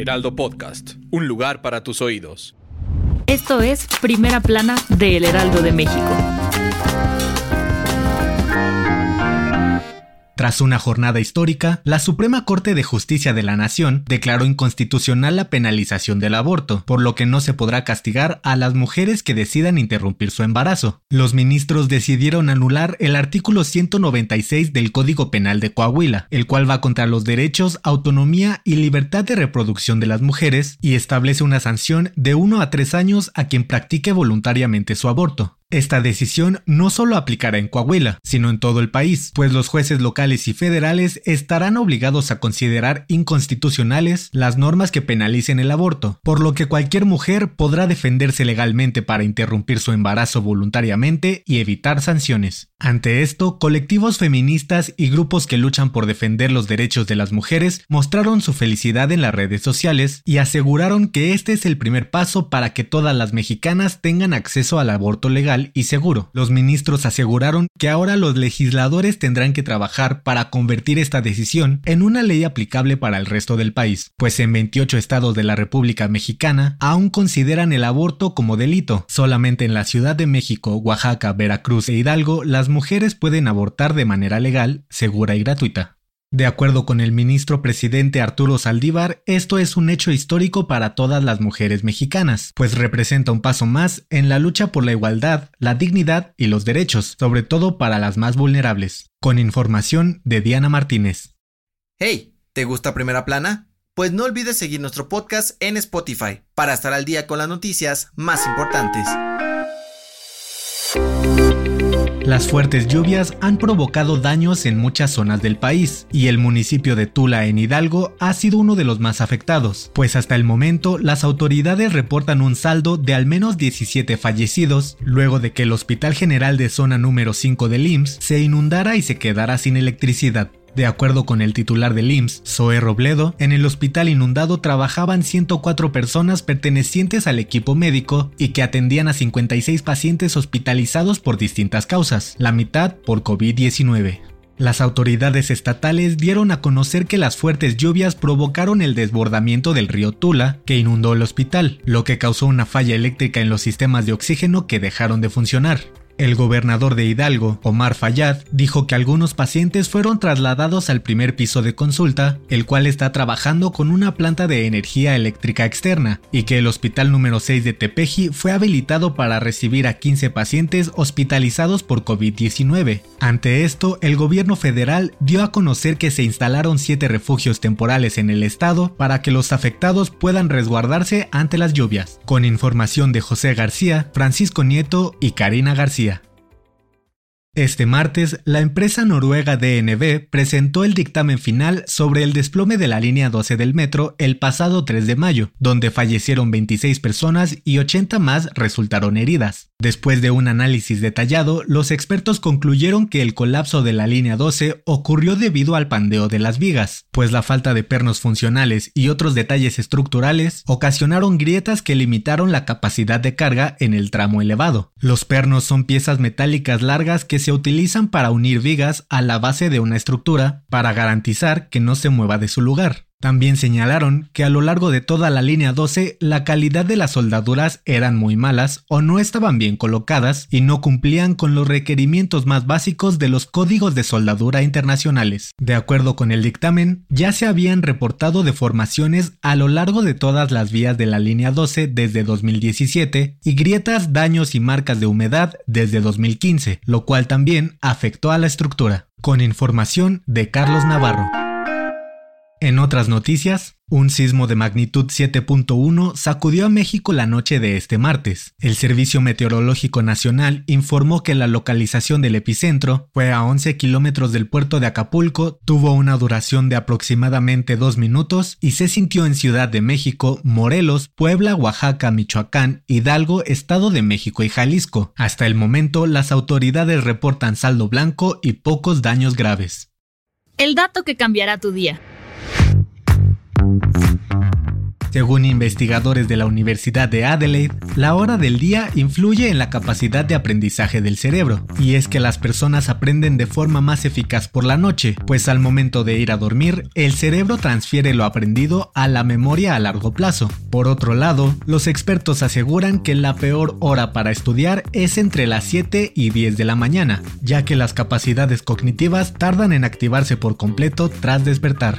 Heraldo Podcast, un lugar para tus oídos. Esto es Primera Plana de El Heraldo de México. Tras una jornada histórica, la Suprema Corte de Justicia de la Nación declaró inconstitucional la penalización del aborto, por lo que no se podrá castigar a las mujeres que decidan interrumpir su embarazo. Los ministros decidieron anular el artículo 196 del Código Penal de Coahuila, el cual va contra los derechos, autonomía y libertad de reproducción de las mujeres y establece una sanción de 1 a 3 años a quien practique voluntariamente su aborto. Esta decisión no solo aplicará en Coahuila, sino en todo el país, pues los jueces locales y federales estarán obligados a considerar inconstitucionales las normas que penalicen el aborto, por lo que cualquier mujer podrá defenderse legalmente para interrumpir su embarazo voluntariamente y evitar sanciones. Ante esto, colectivos feministas y grupos que luchan por defender los derechos de las mujeres mostraron su felicidad en las redes sociales y aseguraron que este es el primer paso para que todas las mexicanas tengan acceso al aborto legal y seguro. Los ministros aseguraron que ahora los legisladores tendrán que trabajar para convertir esta decisión en una ley aplicable para el resto del país, pues en 28 estados de la República Mexicana aún consideran el aborto como delito. Solamente en la Ciudad de México, Oaxaca, Veracruz e Hidalgo las mujeres pueden abortar de manera legal, segura y gratuita. De acuerdo con el ministro presidente Arturo Saldívar, esto es un hecho histórico para todas las mujeres mexicanas, pues representa un paso más en la lucha por la igualdad, la dignidad y los derechos, sobre todo para las más vulnerables. Con información de Diana Martínez. Hey, ¿te gusta Primera Plana? Pues no olvides seguir nuestro podcast en Spotify para estar al día con las noticias más importantes. Las fuertes lluvias han provocado daños en muchas zonas del país, y el municipio de Tula en Hidalgo ha sido uno de los más afectados, pues hasta el momento las autoridades reportan un saldo de al menos 17 fallecidos, luego de que el Hospital General de Zona número 5 del IMSS se inundara y se quedara sin electricidad. De acuerdo con el titular del IMSS, Zoe Robledo, en el hospital inundado trabajaban 104 personas pertenecientes al equipo médico y que atendían a 56 pacientes hospitalizados por distintas causas, la mitad por COVID-19. Las autoridades estatales dieron a conocer que las fuertes lluvias provocaron el desbordamiento del río Tula, que inundó el hospital, lo que causó una falla eléctrica en los sistemas de oxígeno que dejaron de funcionar. El gobernador de Hidalgo, Omar Fayad, dijo que algunos pacientes fueron trasladados al primer piso de consulta, el cual está trabajando con una planta de energía eléctrica externa, y que el hospital número 6 de Tepeji fue habilitado para recibir a 15 pacientes hospitalizados por COVID-19. Ante esto, el gobierno federal dio a conocer que se instalaron 7 refugios temporales en el estado para que los afectados puedan resguardarse ante las lluvias. Con información de José García, Francisco Nieto y Karina García. Este martes, la empresa noruega DNB presentó el dictamen final sobre el desplome de la línea 12 del metro el pasado 3 de mayo, donde fallecieron 26 personas y 80 más resultaron heridas. Después de un análisis detallado, los expertos concluyeron que el colapso de la línea 12 ocurrió debido al pandeo de las vigas, pues la falta de pernos funcionales y otros detalles estructurales ocasionaron grietas que limitaron la capacidad de carga en el tramo elevado. Los pernos son piezas metálicas largas que se utilizan para unir vigas a la base de una estructura para garantizar que no se mueva de su lugar. También señalaron que a lo largo de toda la línea 12 la calidad de las soldaduras eran muy malas o no estaban bien colocadas y no cumplían con los requerimientos más básicos de los códigos de soldadura internacionales. De acuerdo con el dictamen, ya se habían reportado deformaciones a lo largo de todas las vías de la línea 12 desde 2017 y grietas, daños y marcas de humedad desde 2015, lo cual también afectó a la estructura. Con información de Carlos Navarro. En otras noticias, un sismo de magnitud 7.1 sacudió a México la noche de este martes. El Servicio Meteorológico Nacional informó que la localización del epicentro fue a 11 kilómetros del puerto de Acapulco, tuvo una duración de aproximadamente dos minutos y se sintió en Ciudad de México, Morelos, Puebla, Oaxaca, Michoacán, Hidalgo, Estado de México y Jalisco. Hasta el momento, las autoridades reportan saldo blanco y pocos daños graves. El dato que cambiará tu día. Según investigadores de la Universidad de Adelaide, la hora del día influye en la capacidad de aprendizaje del cerebro, y es que las personas aprenden de forma más eficaz por la noche, pues al momento de ir a dormir, el cerebro transfiere lo aprendido a la memoria a largo plazo. Por otro lado, los expertos aseguran que la peor hora para estudiar es entre las 7 y 10 de la mañana, ya que las capacidades cognitivas tardan en activarse por completo tras despertar.